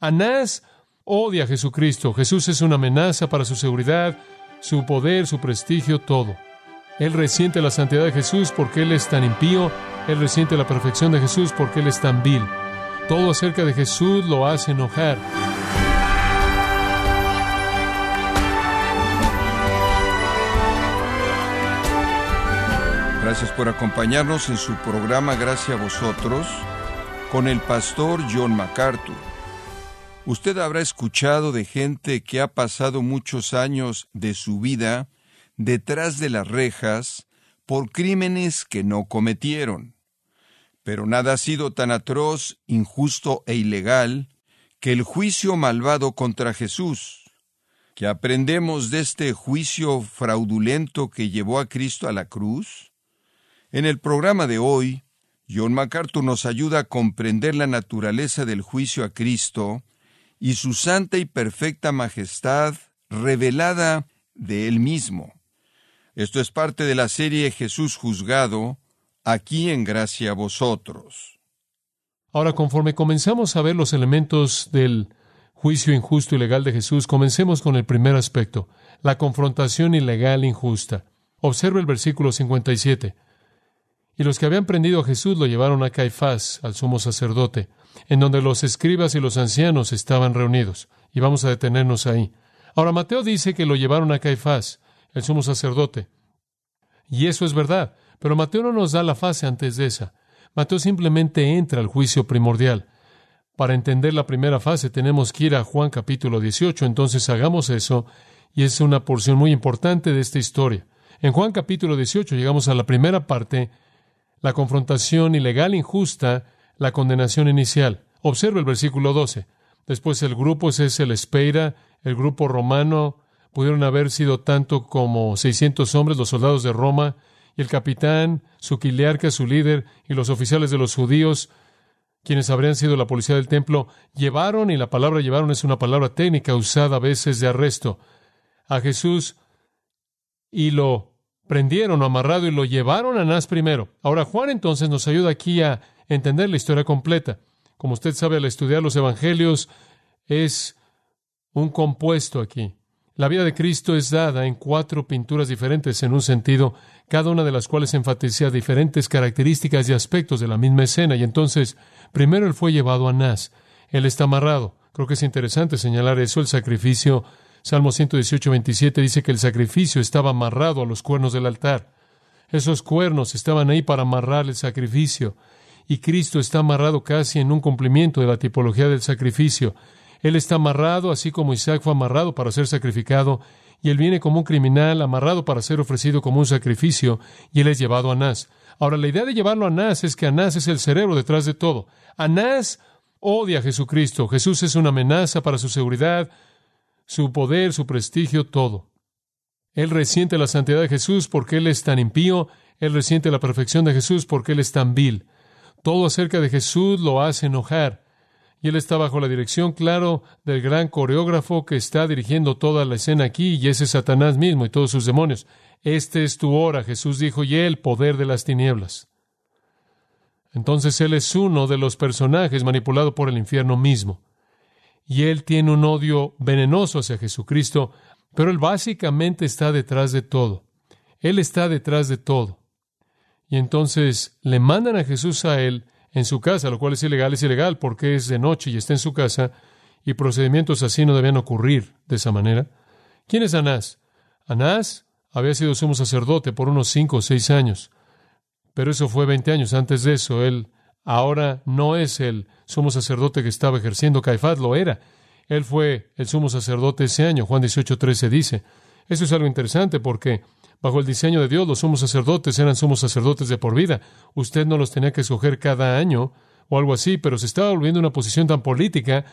Anás odia a Jesucristo. Jesús es una amenaza para su seguridad, su poder, su prestigio, todo. Él resiente la santidad de Jesús porque Él es tan impío. Él resiente la perfección de Jesús porque Él es tan vil. Todo acerca de Jesús lo hace enojar. Gracias por acompañarnos en su programa Gracias a vosotros con el pastor John MacArthur. Usted habrá escuchado de gente que ha pasado muchos años de su vida detrás de las rejas por crímenes que no cometieron. Pero nada ha sido tan atroz, injusto e ilegal que el juicio malvado contra Jesús. ¿Qué aprendemos de este juicio fraudulento que llevó a Cristo a la cruz? En el programa de hoy, John MacArthur nos ayuda a comprender la naturaleza del juicio a Cristo y su santa y perfecta majestad revelada de Él mismo. Esto es parte de la serie Jesús juzgado, aquí en gracia a vosotros. Ahora, conforme comenzamos a ver los elementos del juicio injusto y legal de Jesús, comencemos con el primer aspecto, la confrontación ilegal injusta. Observe el versículo 57. Y los que habían prendido a Jesús lo llevaron a Caifás, al sumo sacerdote, en donde los escribas y los ancianos estaban reunidos. Y vamos a detenernos ahí. Ahora Mateo dice que lo llevaron a Caifás, el sumo sacerdote. Y eso es verdad, pero Mateo no nos da la fase antes de esa. Mateo simplemente entra al juicio primordial. Para entender la primera fase tenemos que ir a Juan capítulo 18, entonces hagamos eso, y es una porción muy importante de esta historia. En Juan capítulo 18 llegamos a la primera parte la confrontación ilegal injusta, la condenación inicial. Observe el versículo 12. Después el grupo es el Espeira, el grupo romano, pudieron haber sido tanto como 600 hombres, los soldados de Roma, y el capitán, su quiliarca, su líder, y los oficiales de los judíos, quienes habrían sido la policía del templo, llevaron, y la palabra llevaron es una palabra técnica usada a veces de arresto, a Jesús y lo prendieron o amarrado y lo llevaron a Anás primero. Ahora Juan entonces nos ayuda aquí a entender la historia completa. Como usted sabe al estudiar los evangelios, es un compuesto aquí. La vida de Cristo es dada en cuatro pinturas diferentes en un sentido, cada una de las cuales enfatiza diferentes características y aspectos de la misma escena. Y entonces, primero él fue llevado a Anás. Él está amarrado. Creo que es interesante señalar eso, el sacrificio Salmo 118, 27 dice que el sacrificio estaba amarrado a los cuernos del altar. Esos cuernos estaban ahí para amarrar el sacrificio. Y Cristo está amarrado casi en un cumplimiento de la tipología del sacrificio. Él está amarrado, así como Isaac fue amarrado para ser sacrificado, y él viene como un criminal, amarrado para ser ofrecido como un sacrificio, y él es llevado a Anás. Ahora, la idea de llevarlo a Anás es que Anás es el cerebro detrás de todo. Anás odia a Jesucristo. Jesús es una amenaza para su seguridad, su poder, su prestigio, todo. Él resiente la santidad de Jesús porque Él es tan impío, Él resiente la perfección de Jesús porque Él es tan vil. Todo acerca de Jesús lo hace enojar. Y Él está bajo la dirección, claro, del gran coreógrafo que está dirigiendo toda la escena aquí, y ese es Satanás mismo y todos sus demonios. Este es tu hora, Jesús dijo, y el poder de las tinieblas. Entonces Él es uno de los personajes manipulado por el infierno mismo y él tiene un odio venenoso hacia Jesucristo, pero él básicamente está detrás de todo. Él está detrás de todo. Y entonces le mandan a Jesús a él en su casa, lo cual es ilegal, es ilegal porque es de noche y está en su casa, y procedimientos así no debían ocurrir de esa manera. ¿Quién es Anás? Anás había sido sumo sacerdote por unos cinco o seis años, pero eso fue veinte años. Antes de eso, él ahora no es el sumo sacerdote que estaba ejerciendo. Caifás lo era. Él fue el sumo sacerdote ese año. Juan 18:13 dice. Eso es algo interesante porque bajo el diseño de Dios los sumos sacerdotes eran sumos sacerdotes de por vida. Usted no los tenía que escoger cada año o algo así, pero se estaba volviendo una posición tan política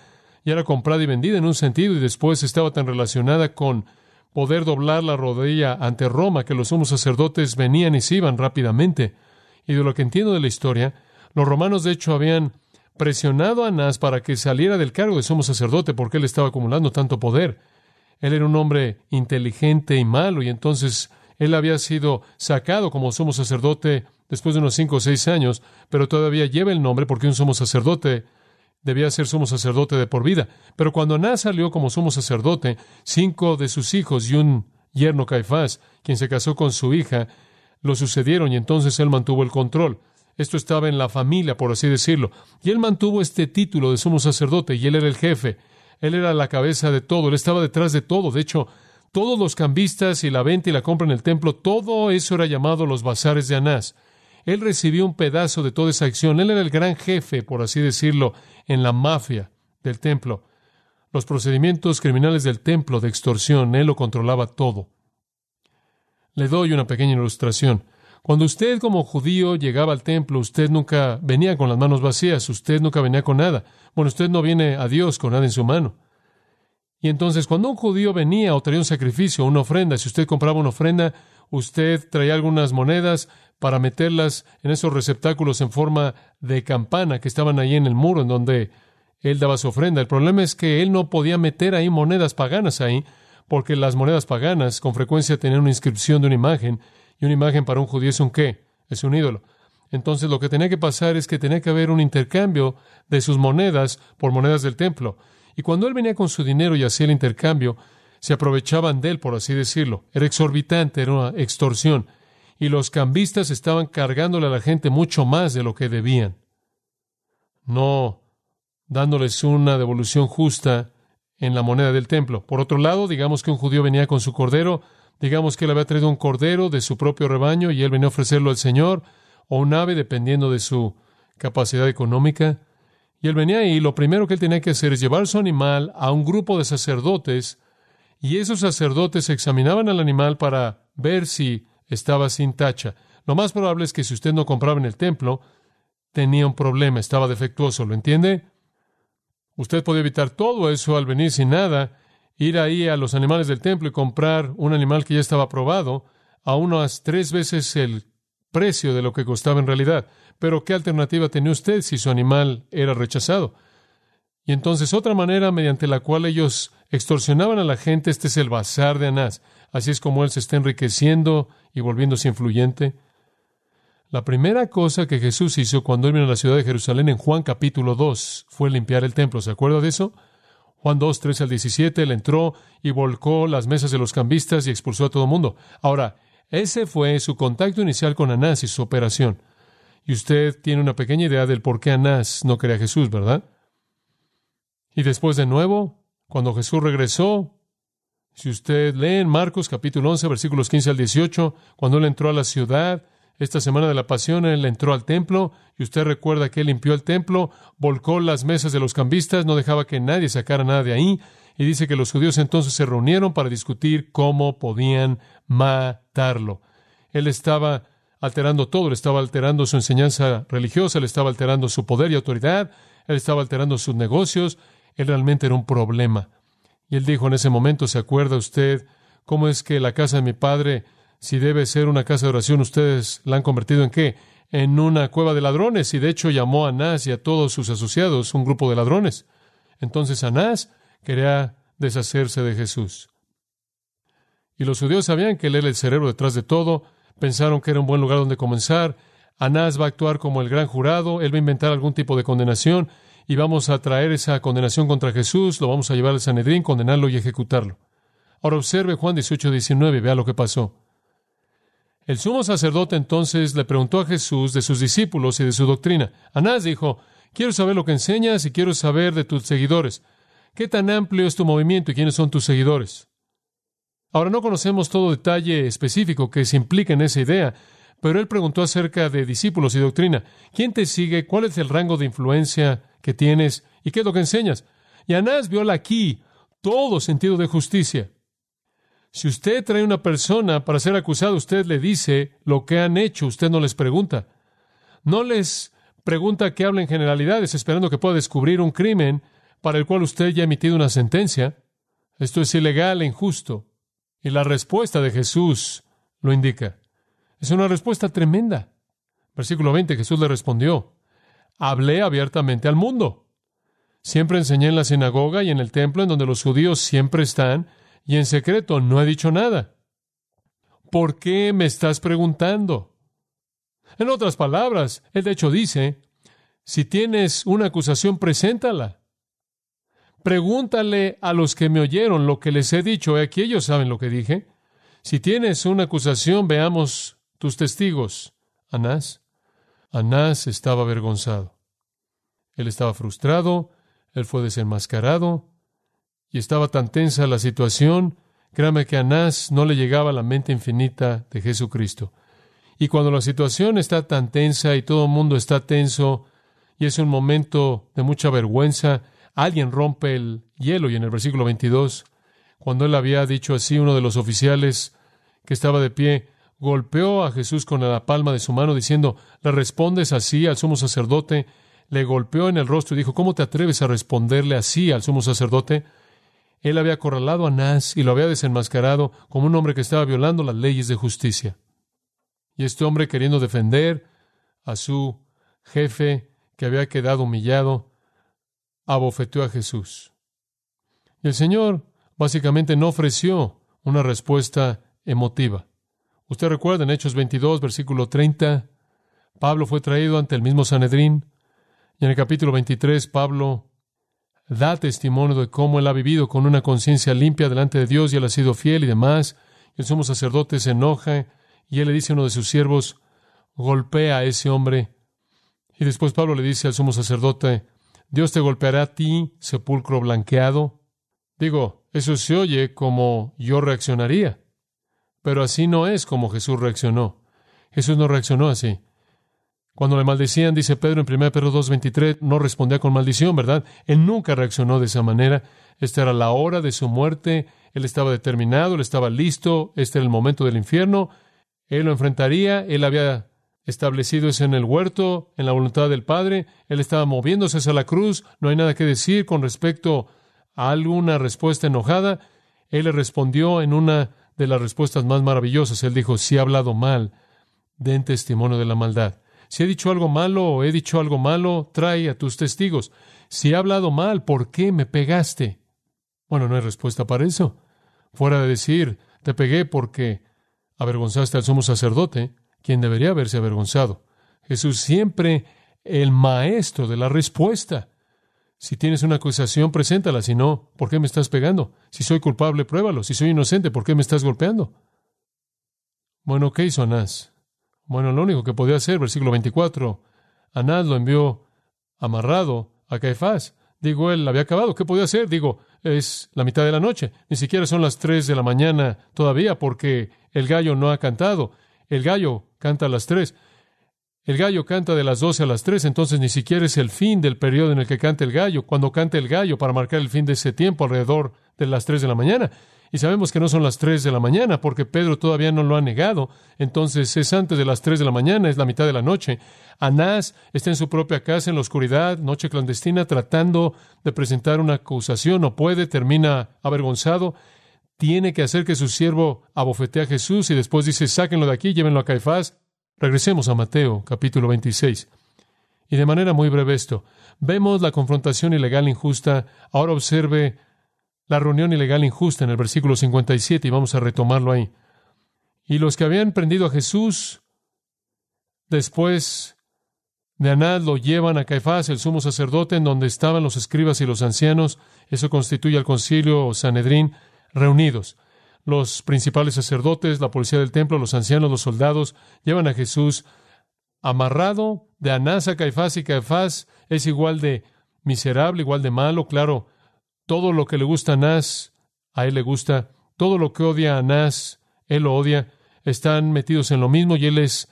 y era comprada y vendida en un sentido y después estaba tan relacionada con poder doblar la rodilla ante Roma que los sumos sacerdotes venían y se iban rápidamente. Y de lo que entiendo de la historia, los romanos, de hecho, habían presionado a Anás para que saliera del cargo de sumo sacerdote porque él estaba acumulando tanto poder. Él era un hombre inteligente y malo, y entonces él había sido sacado como sumo sacerdote después de unos cinco o seis años, pero todavía lleva el nombre porque un sumo sacerdote debía ser sumo sacerdote de por vida. Pero cuando Anás salió como sumo sacerdote, cinco de sus hijos y un yerno Caifás, quien se casó con su hija, lo sucedieron y entonces él mantuvo el control. Esto estaba en la familia, por así decirlo. Y él mantuvo este título de sumo sacerdote y él era el jefe. Él era la cabeza de todo, él estaba detrás de todo. De hecho, todos los cambistas y la venta y la compra en el templo, todo eso era llamado los bazares de Anás. Él recibió un pedazo de toda esa acción. Él era el gran jefe, por así decirlo, en la mafia del templo. Los procedimientos criminales del templo de extorsión, él lo controlaba todo. Le doy una pequeña ilustración. Cuando usted como judío llegaba al templo, usted nunca venía con las manos vacías, usted nunca venía con nada. Bueno, usted no viene a Dios con nada en su mano. Y entonces cuando un judío venía o traía un sacrificio, una ofrenda, si usted compraba una ofrenda, usted traía algunas monedas para meterlas en esos receptáculos en forma de campana que estaban ahí en el muro en donde él daba su ofrenda. El problema es que él no podía meter ahí monedas paganas ahí, porque las monedas paganas con frecuencia tenían una inscripción de una imagen, y una imagen para un judío es un qué, es un ídolo. Entonces lo que tenía que pasar es que tenía que haber un intercambio de sus monedas por monedas del templo. Y cuando él venía con su dinero y hacía el intercambio, se aprovechaban de él, por así decirlo. Era exorbitante, era una extorsión. Y los cambistas estaban cargándole a la gente mucho más de lo que debían. No dándoles una devolución justa en la moneda del templo. Por otro lado, digamos que un judío venía con su cordero, Digamos que él había traído un cordero de su propio rebaño y él venía a ofrecerlo al Señor, o un ave, dependiendo de su capacidad económica. Y él venía y lo primero que él tenía que hacer es llevar su animal a un grupo de sacerdotes, y esos sacerdotes examinaban al animal para ver si estaba sin tacha. Lo más probable es que si usted no compraba en el templo, tenía un problema, estaba defectuoso, ¿lo entiende? Usted podía evitar todo eso al venir sin nada ir ahí a los animales del templo y comprar un animal que ya estaba aprobado a unas tres veces el precio de lo que costaba en realidad. Pero ¿qué alternativa tenía usted si su animal era rechazado? Y entonces otra manera mediante la cual ellos extorsionaban a la gente, este es el bazar de Anás. Así es como él se está enriqueciendo y volviéndose influyente. La primera cosa que Jesús hizo cuando él vino a la ciudad de Jerusalén en Juan capítulo 2 fue limpiar el templo. ¿Se acuerda de eso? Juan 2, 13 al 17, él entró y volcó las mesas de los cambistas y expulsó a todo mundo. Ahora, ese fue su contacto inicial con Anás y su operación. Y usted tiene una pequeña idea del por qué Anás no quería a Jesús, ¿verdad? Y después de nuevo, cuando Jesús regresó, si usted lee en Marcos capítulo 11, versículos 15 al 18, cuando él entró a la ciudad, esta semana de la pasión él entró al templo y usted recuerda que él limpió el templo, volcó las mesas de los cambistas, no dejaba que nadie sacara nada de ahí y dice que los judíos entonces se reunieron para discutir cómo podían matarlo. Él estaba alterando todo, él estaba alterando su enseñanza religiosa, él estaba alterando su poder y autoridad, él estaba alterando sus negocios, él realmente era un problema. Y él dijo en ese momento, ¿se acuerda usted cómo es que la casa de mi padre si debe ser una casa de oración, ustedes la han convertido en qué? En una cueva de ladrones. Y de hecho llamó a Anás y a todos sus asociados un grupo de ladrones. Entonces Anás quería deshacerse de Jesús. Y los judíos sabían que él era el cerebro detrás de todo, pensaron que era un buen lugar donde comenzar. Anás va a actuar como el gran jurado, él va a inventar algún tipo de condenación y vamos a traer esa condenación contra Jesús, lo vamos a llevar al Sanedrín, condenarlo y ejecutarlo. Ahora observe Juan 18, 19, vea lo que pasó. El sumo sacerdote entonces le preguntó a Jesús de sus discípulos y de su doctrina. Anás dijo, quiero saber lo que enseñas y quiero saber de tus seguidores. ¿Qué tan amplio es tu movimiento y quiénes son tus seguidores? Ahora no conocemos todo detalle específico que se implica en esa idea, pero él preguntó acerca de discípulos y doctrina. ¿Quién te sigue? ¿Cuál es el rango de influencia que tienes? ¿Y qué es lo que enseñas? Y Anás viola aquí todo sentido de justicia. Si usted trae una persona para ser acusado, usted le dice lo que han hecho, usted no les pregunta. No les pregunta que hablen generalidades esperando que pueda descubrir un crimen para el cual usted ya ha emitido una sentencia. Esto es ilegal e injusto. Y la respuesta de Jesús lo indica. Es una respuesta tremenda. Versículo 20, Jesús le respondió, hablé abiertamente al mundo. Siempre enseñé en la sinagoga y en el templo en donde los judíos siempre están y en secreto no he dicho nada. ¿Por qué me estás preguntando? En otras palabras, él de hecho dice, Si tienes una acusación, preséntala. Pregúntale a los que me oyeron lo que les he dicho. Aquí ellos saben lo que dije. Si tienes una acusación, veamos tus testigos. Anás. Anás estaba avergonzado. Él estaba frustrado, él fue desenmascarado, y estaba tan tensa la situación, créame que a Anás no le llegaba la mente infinita de Jesucristo. Y cuando la situación está tan tensa y todo el mundo está tenso, y es un momento de mucha vergüenza, alguien rompe el hielo y en el versículo 22, cuando él había dicho así, uno de los oficiales que estaba de pie, golpeó a Jesús con la palma de su mano diciendo, ¿le respondes así al sumo sacerdote? Le golpeó en el rostro y dijo, ¿cómo te atreves a responderle así al sumo sacerdote? Él había acorralado a Anás y lo había desenmascarado como un hombre que estaba violando las leyes de justicia. Y este hombre, queriendo defender a su jefe que había quedado humillado, abofeteó a Jesús. Y el Señor básicamente no ofreció una respuesta emotiva. Usted recuerda en Hechos 22, versículo 30, Pablo fue traído ante el mismo Sanedrín, y en el capítulo 23 Pablo da testimonio de cómo él ha vivido con una conciencia limpia delante de Dios y él ha sido fiel y demás. El sumo sacerdote se enoja y él le dice a uno de sus siervos, golpea a ese hombre. Y después Pablo le dice al sumo sacerdote, Dios te golpeará a ti, sepulcro blanqueado. Digo, eso se oye como yo reaccionaría, pero así no es como Jesús reaccionó. Jesús no reaccionó así. Cuando le maldecían, dice Pedro en 1 Pedro 2.23, no respondía con maldición, ¿verdad? Él nunca reaccionó de esa manera. Esta era la hora de su muerte. Él estaba determinado, él estaba listo. Este era el momento del infierno. Él lo enfrentaría. Él había establecido eso en el huerto, en la voluntad del Padre. Él estaba moviéndose hacia la cruz. No hay nada que decir con respecto a alguna respuesta enojada. Él le respondió en una de las respuestas más maravillosas. Él dijo, si he hablado mal, den testimonio de la maldad. Si he dicho algo malo o he dicho algo malo, trae a tus testigos. Si he hablado mal, ¿por qué me pegaste? Bueno, no hay respuesta para eso. Fuera de decir, te pegué porque avergonzaste al sumo sacerdote, quien debería haberse avergonzado. Jesús siempre el maestro de la respuesta. Si tienes una acusación, preséntala. Si no, ¿por qué me estás pegando? Si soy culpable, pruébalo. Si soy inocente, ¿por qué me estás golpeando? Bueno, ¿qué hizo Anás? Bueno, lo único que podía hacer, versículo 24, Anás lo envió amarrado a Caifás. Digo, él había acabado. ¿Qué podía hacer? Digo, es la mitad de la noche. Ni siquiera son las tres de la mañana todavía porque el gallo no ha cantado. El gallo canta a las tres. El gallo canta de las doce a las tres, entonces ni siquiera es el fin del periodo en el que canta el gallo. Cuando canta el gallo para marcar el fin de ese tiempo alrededor de las tres de la mañana. Y sabemos que no son las tres de la mañana porque Pedro todavía no lo ha negado. Entonces es antes de las tres de la mañana, es la mitad de la noche. Anás está en su propia casa en la oscuridad, noche clandestina, tratando de presentar una acusación. No puede, termina avergonzado. Tiene que hacer que su siervo abofetee a Jesús y después dice, sáquenlo de aquí, llévenlo a Caifás. Regresemos a Mateo, capítulo 26. Y de manera muy breve esto, vemos la confrontación ilegal injusta. Ahora observe la reunión ilegal injusta en el versículo 57 y vamos a retomarlo ahí. Y los que habían prendido a Jesús, después de Anás, lo llevan a Caifás, el sumo sacerdote, en donde estaban los escribas y los ancianos. Eso constituye al concilio Sanedrín reunidos. Los principales sacerdotes, la policía del templo, los ancianos, los soldados, llevan a Jesús amarrado de Anás a Caifás y Caifás es igual de miserable, igual de malo, claro, todo lo que le gusta a Anás, a él le gusta. Todo lo que odia a Anás, él lo odia. Están metidos en lo mismo y él es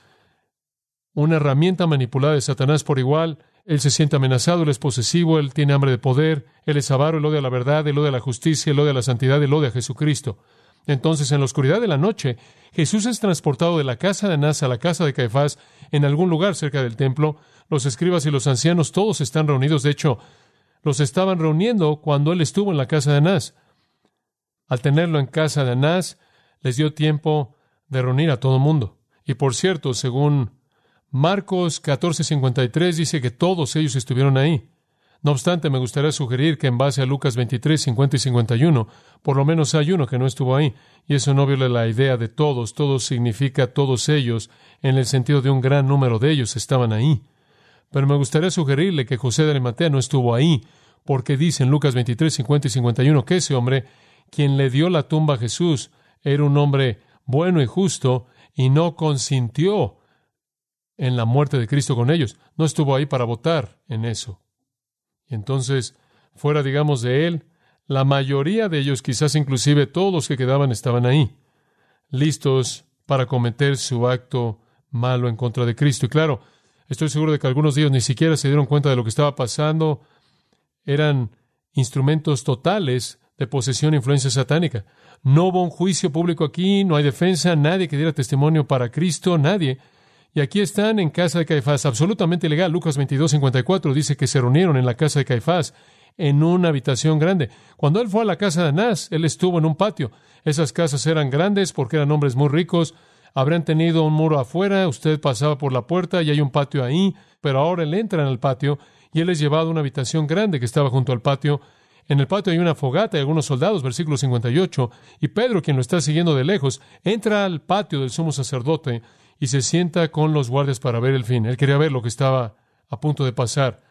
una herramienta manipulada de Satanás por igual. Él se siente amenazado, él es posesivo, él tiene hambre de poder, él es avaro, él odia la verdad, él odia la justicia, él odia la santidad, él odia a Jesucristo. Entonces, en la oscuridad de la noche, Jesús es transportado de la casa de Anás a la casa de Caifás en algún lugar cerca del templo. Los escribas y los ancianos todos están reunidos. De hecho, los estaban reuniendo cuando él estuvo en la casa de Anás. Al tenerlo en casa de Anás, les dio tiempo de reunir a todo el mundo. Y por cierto, según Marcos 14:53 dice que todos ellos estuvieron ahí. No obstante, me gustaría sugerir que en base a Lucas 23, 50 y 51, por lo menos hay uno que no estuvo ahí, y eso no viola la idea de todos, todos significa todos ellos, en el sentido de un gran número de ellos estaban ahí. Pero me gustaría sugerirle que José de Arimatea no estuvo ahí, porque dice en Lucas 23, 50 y 51 que ese hombre, quien le dio la tumba a Jesús, era un hombre bueno y justo y no consintió en la muerte de Cristo con ellos. No estuvo ahí para votar en eso. Y entonces, fuera, digamos, de él, la mayoría de ellos, quizás inclusive todos los que quedaban, estaban ahí, listos para cometer su acto malo en contra de Cristo. Y claro, estoy seguro de que algunos de ellos ni siquiera se dieron cuenta de lo que estaba pasando. Eran instrumentos totales de posesión e influencia satánica. No hubo un juicio público aquí, no hay defensa, nadie que diera testimonio para Cristo, nadie. Y aquí están en casa de Caifás, absolutamente legal. Lucas 22, 54 dice que se reunieron en la casa de Caifás, en una habitación grande. Cuando él fue a la casa de Anás, él estuvo en un patio. Esas casas eran grandes porque eran hombres muy ricos. Habrían tenido un muro afuera, usted pasaba por la puerta y hay un patio ahí, pero ahora él entra en el patio y él es llevado a una habitación grande que estaba junto al patio. En el patio hay una fogata y algunos soldados, versículo 58, y Pedro, quien lo está siguiendo de lejos, entra al patio del sumo sacerdote y se sienta con los guardias para ver el fin. Él quería ver lo que estaba a punto de pasar.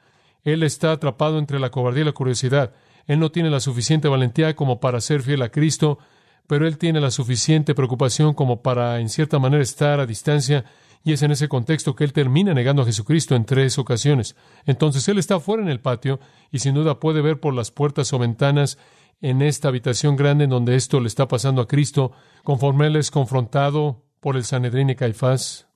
Él está atrapado entre la cobardía y la curiosidad. Él no tiene la suficiente valentía como para ser fiel a Cristo, pero él tiene la suficiente preocupación como para, en cierta manera, estar a distancia, y es en ese contexto que él termina negando a Jesucristo en tres ocasiones. Entonces él está fuera en el patio y sin duda puede ver por las puertas o ventanas en esta habitación grande en donde esto le está pasando a Cristo, conforme él es confrontado por el Sanedrín y Caifás.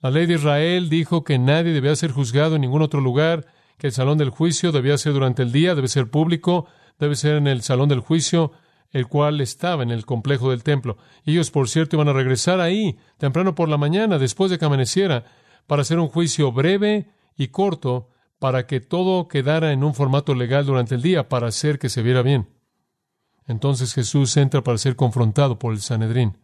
La ley de Israel dijo que nadie debía ser juzgado en ningún otro lugar, que el salón del juicio debía ser durante el día, debe ser público, debe ser en el salón del juicio, el cual estaba en el complejo del templo. Ellos, por cierto, iban a regresar ahí temprano por la mañana, después de que amaneciera, para hacer un juicio breve y corto, para que todo quedara en un formato legal durante el día, para hacer que se viera bien. Entonces Jesús entra para ser confrontado por el Sanedrín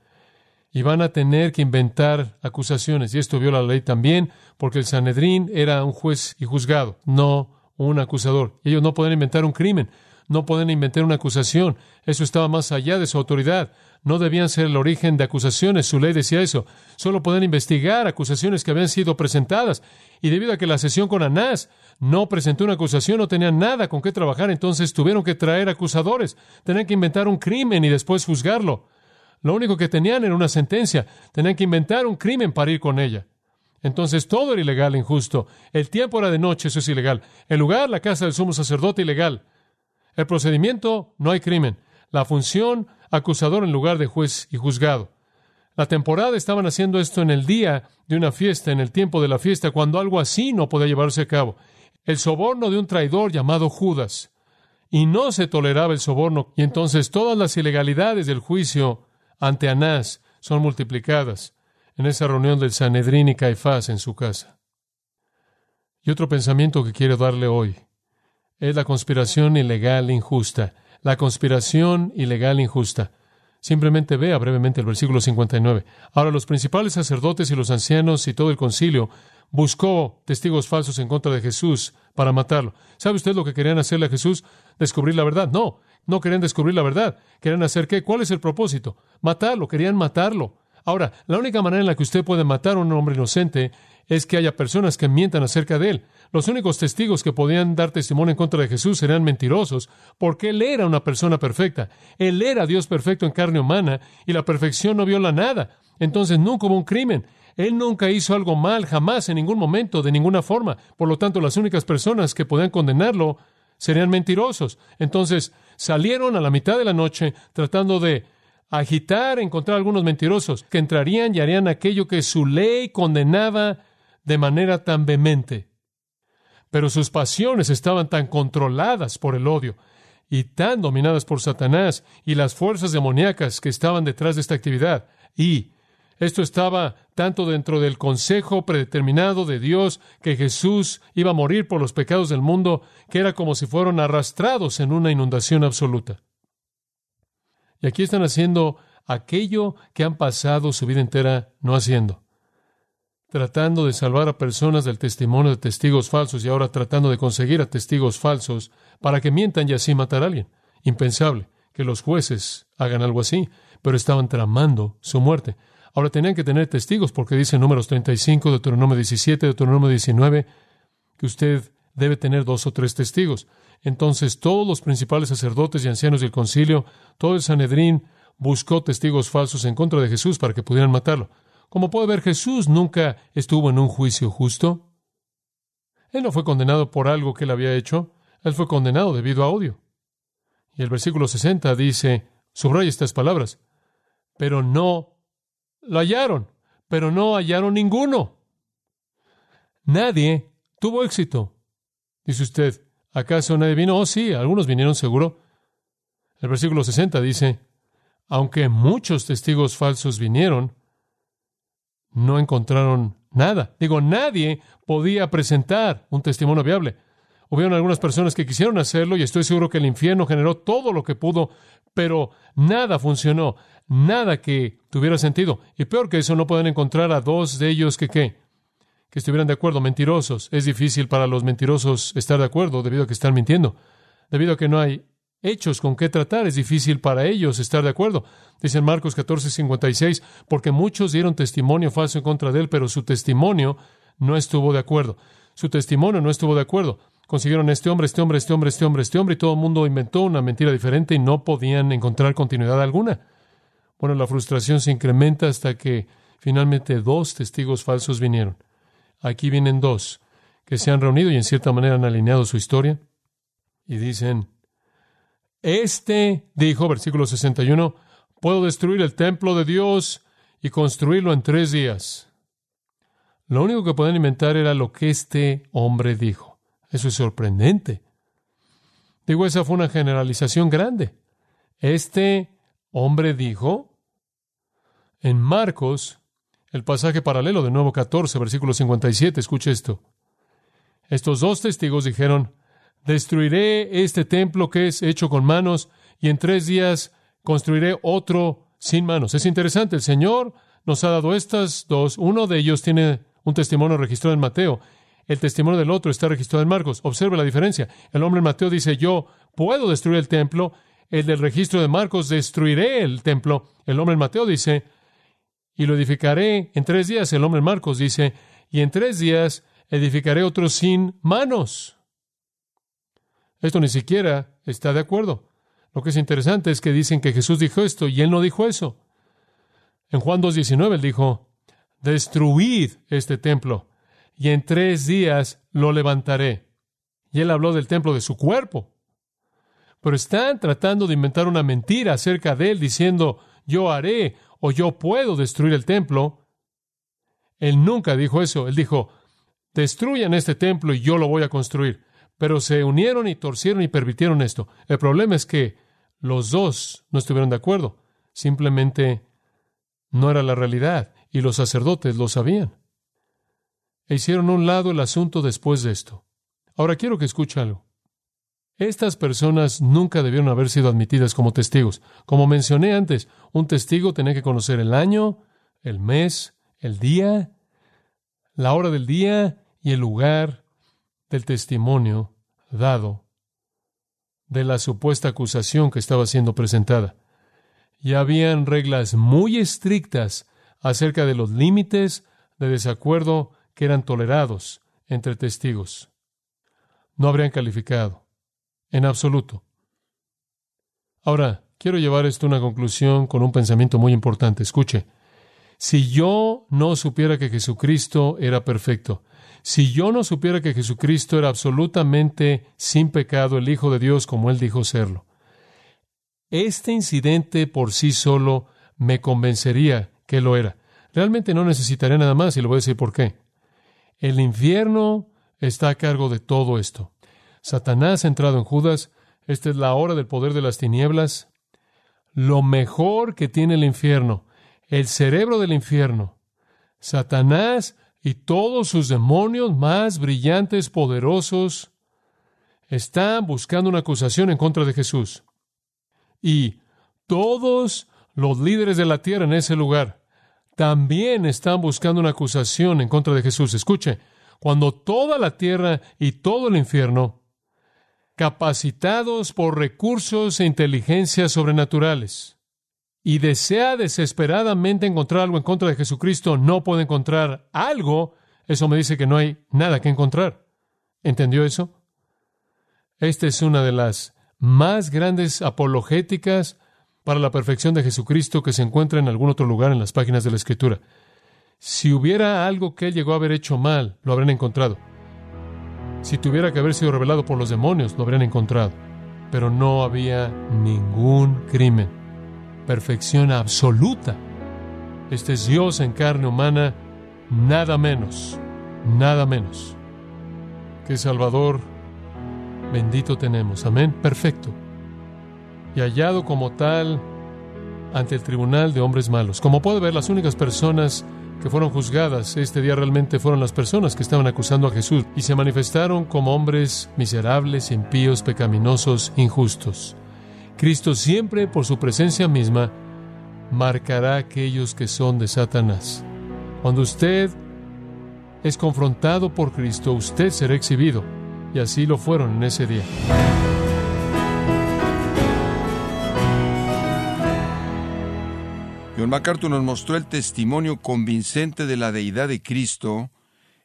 y van a tener que inventar acusaciones. Y esto viola la ley también, porque el Sanedrín era un juez y juzgado, no un acusador. Ellos no pueden inventar un crimen, no pueden inventar una acusación. Eso estaba más allá de su autoridad. No debían ser el origen de acusaciones. Su ley decía eso. Solo pueden investigar acusaciones que habían sido presentadas. Y debido a que la sesión con Anás no presentó una acusación, no tenían nada con qué trabajar, entonces tuvieron que traer acusadores. Tenían que inventar un crimen y después juzgarlo. Lo único que tenían era una sentencia. Tenían que inventar un crimen para ir con ella. Entonces todo era ilegal injusto. El tiempo era de noche, eso es ilegal. El lugar, la casa del sumo sacerdote, ilegal. El procedimiento, no hay crimen. La función, acusador en lugar de juez y juzgado. La temporada estaban haciendo esto en el día de una fiesta, en el tiempo de la fiesta, cuando algo así no podía llevarse a cabo. El soborno de un traidor llamado Judas. Y no se toleraba el soborno. Y entonces todas las ilegalidades del juicio ante Anás son multiplicadas en esa reunión del Sanedrín y Caifás en su casa. Y otro pensamiento que quiero darle hoy es la conspiración ilegal injusta. La conspiración ilegal injusta. Simplemente vea brevemente el versículo 59. Ahora los principales sacerdotes y los ancianos y todo el concilio buscó testigos falsos en contra de Jesús para matarlo. ¿Sabe usted lo que querían hacerle a Jesús? Descubrir la verdad. No, no querían descubrir la verdad. Querían hacer qué? ¿Cuál es el propósito? Matarlo, querían matarlo. Ahora, la única manera en la que usted puede matar a un hombre inocente es que haya personas que mientan acerca de él. Los únicos testigos que podían dar testimonio en contra de Jesús serían mentirosos, porque él era una persona perfecta. Él era Dios perfecto en carne humana y la perfección no viola nada. Entonces nunca hubo un crimen. Él nunca hizo algo mal, jamás, en ningún momento, de ninguna forma. Por lo tanto, las únicas personas que podían condenarlo serían mentirosos. Entonces, salieron a la mitad de la noche tratando de agitar, encontrar algunos mentirosos que entrarían y harían aquello que su ley condenaba de manera tan vehemente. Pero sus pasiones estaban tan controladas por el odio y tan dominadas por Satanás y las fuerzas demoníacas que estaban detrás de esta actividad. Y esto estaba tanto dentro del consejo predeterminado de Dios que Jesús iba a morir por los pecados del mundo, que era como si fueran arrastrados en una inundación absoluta. Y aquí están haciendo aquello que han pasado su vida entera no haciendo. Tratando de salvar a personas del testimonio de testigos falsos y ahora tratando de conseguir a testigos falsos para que mientan y así matar a alguien. Impensable que los jueces hagan algo así, pero estaban tramando su muerte. Ahora tenían que tener testigos porque dice números 35, Deuteronomio 17, Deuteronomio 19, que usted debe tener dos o tres testigos. Entonces todos los principales sacerdotes y ancianos del concilio, todo el Sanedrín, buscó testigos falsos en contra de Jesús para que pudieran matarlo. Como puede ver, Jesús nunca estuvo en un juicio justo. Él no fue condenado por algo que él había hecho, él fue condenado debido a odio. Y el versículo 60 dice, subraya estas palabras, pero no lo hallaron, pero no hallaron ninguno. Nadie tuvo éxito. Dice usted, ¿acaso nadie vino? Oh, sí, algunos vinieron seguro. El versículo 60 dice, aunque muchos testigos falsos vinieron, no encontraron nada. Digo, nadie podía presentar un testimonio viable. Hubieron algunas personas que quisieron hacerlo y estoy seguro que el infierno generó todo lo que pudo, pero nada funcionó, nada que tuviera sentido. Y peor que eso, no pueden encontrar a dos de ellos que qué, que estuvieran de acuerdo, mentirosos. Es difícil para los mentirosos estar de acuerdo debido a que están mintiendo. Debido a que no hay hechos con qué tratar, es difícil para ellos estar de acuerdo. Dice en Marcos 14, 56, porque muchos dieron testimonio falso en contra de él, pero su testimonio no estuvo de acuerdo. Su testimonio no estuvo de acuerdo. Consiguieron este hombre, este hombre, este hombre, este hombre, este hombre, y todo el mundo inventó una mentira diferente y no podían encontrar continuidad alguna. Bueno, la frustración se incrementa hasta que finalmente dos testigos falsos vinieron. Aquí vienen dos que se han reunido y en cierta manera han alineado su historia y dicen, este dijo, versículo 61, puedo destruir el templo de Dios y construirlo en tres días. Lo único que pueden inventar era lo que este hombre dijo. Eso es sorprendente. Digo, esa fue una generalización grande. Este hombre dijo, en Marcos, el pasaje paralelo de nuevo 14, versículo 57, escuche esto. Estos dos testigos dijeron, destruiré este templo que es hecho con manos y en tres días construiré otro sin manos. Es interesante, el Señor nos ha dado estas dos. Uno de ellos tiene un testimonio registrado en Mateo. El testimonio del otro está registrado en Marcos. Observe la diferencia. El hombre en Mateo dice, yo puedo destruir el templo. El del registro de Marcos, destruiré el templo. El hombre en Mateo dice, y lo edificaré en tres días. El hombre en Marcos dice, y en tres días edificaré otro sin manos. Esto ni siquiera está de acuerdo. Lo que es interesante es que dicen que Jesús dijo esto y él no dijo eso. En Juan 2.19 él dijo, destruid este templo y en tres días lo levantaré. Y él habló del templo de su cuerpo. Pero están tratando de inventar una mentira acerca de él diciendo, yo haré o yo puedo destruir el templo. Él nunca dijo eso. Él dijo, destruyan este templo y yo lo voy a construir. Pero se unieron y torcieron y permitieron esto. El problema es que los dos no estuvieron de acuerdo. Simplemente no era la realidad y los sacerdotes lo sabían. E hicieron a un lado el asunto después de esto. Ahora quiero que escuche algo. Estas personas nunca debieron haber sido admitidas como testigos. Como mencioné antes, un testigo tenía que conocer el año, el mes, el día, la hora del día y el lugar del testimonio dado de la supuesta acusación que estaba siendo presentada. Y habían reglas muy estrictas acerca de los límites de desacuerdo que eran tolerados entre testigos. No habrían calificado, en absoluto. Ahora, quiero llevar esto a una conclusión con un pensamiento muy importante. Escuche, si yo no supiera que Jesucristo era perfecto, si yo no supiera que Jesucristo era absolutamente sin pecado, el Hijo de Dios como Él dijo serlo, este incidente por sí solo me convencería que lo era. Realmente no necesitaría nada más y le voy a decir por qué. El infierno está a cargo de todo esto. Satanás ha entrado en Judas. Esta es la hora del poder de las tinieblas. Lo mejor que tiene el infierno, el cerebro del infierno, Satanás y todos sus demonios más brillantes, poderosos, están buscando una acusación en contra de Jesús. Y todos los líderes de la tierra en ese lugar también están buscando una acusación en contra de Jesús. Escuche, cuando toda la tierra y todo el infierno, capacitados por recursos e inteligencias sobrenaturales, y desea desesperadamente encontrar algo en contra de Jesucristo, no puede encontrar algo, eso me dice que no hay nada que encontrar. ¿Entendió eso? Esta es una de las más grandes apologéticas para la perfección de Jesucristo que se encuentra en algún otro lugar en las páginas de la Escritura. Si hubiera algo que él llegó a haber hecho mal, lo habrían encontrado. Si tuviera que haber sido revelado por los demonios, lo habrían encontrado. Pero no había ningún crimen. Perfección absoluta. Este es Dios en carne humana, nada menos, nada menos. Que Salvador bendito tenemos. Amén. Perfecto y hallado como tal ante el tribunal de hombres malos. Como puede ver, las únicas personas que fueron juzgadas este día realmente fueron las personas que estaban acusando a Jesús y se manifestaron como hombres miserables, impíos, pecaminosos, injustos. Cristo siempre, por su presencia misma, marcará a aquellos que son de Satanás. Cuando usted es confrontado por Cristo, usted será exhibido, y así lo fueron en ese día. John MacArthur nos mostró el testimonio convincente de la deidad de Cristo,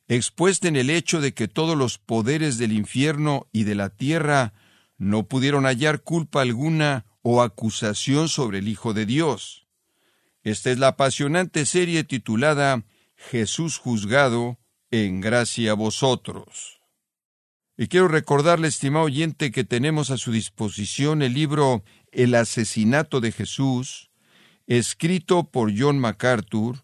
expuesta en el hecho de que todos los poderes del infierno y de la tierra no pudieron hallar culpa alguna o acusación sobre el Hijo de Dios. Esta es la apasionante serie titulada Jesús juzgado, en gracia a vosotros. Y quiero recordarle, estimado oyente, que tenemos a su disposición el libro El asesinato de Jesús, escrito por John MacArthur,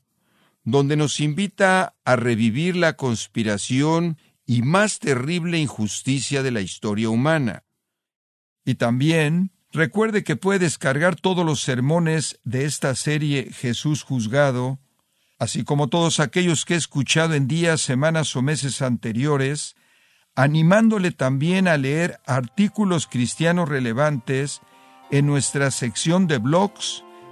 donde nos invita a revivir la conspiración y más terrible injusticia de la historia humana. Y también recuerde que puede descargar todos los sermones de esta serie Jesús juzgado, así como todos aquellos que he escuchado en días, semanas o meses anteriores, animándole también a leer artículos cristianos relevantes en nuestra sección de blogs